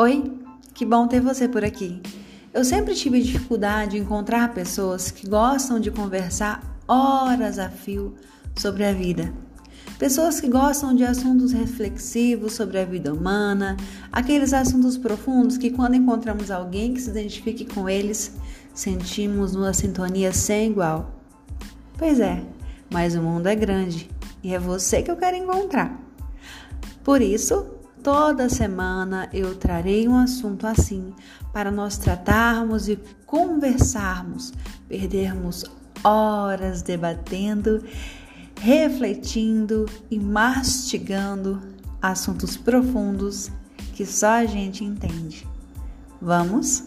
Oi, que bom ter você por aqui. Eu sempre tive dificuldade em encontrar pessoas que gostam de conversar horas a fio sobre a vida. Pessoas que gostam de assuntos reflexivos sobre a vida humana, aqueles assuntos profundos que, quando encontramos alguém que se identifique com eles, sentimos uma sintonia sem igual. Pois é, mas o mundo é grande e é você que eu quero encontrar. Por isso, Toda semana eu trarei um assunto assim para nós tratarmos e conversarmos, perdermos horas debatendo, refletindo e mastigando assuntos profundos que só a gente entende. Vamos?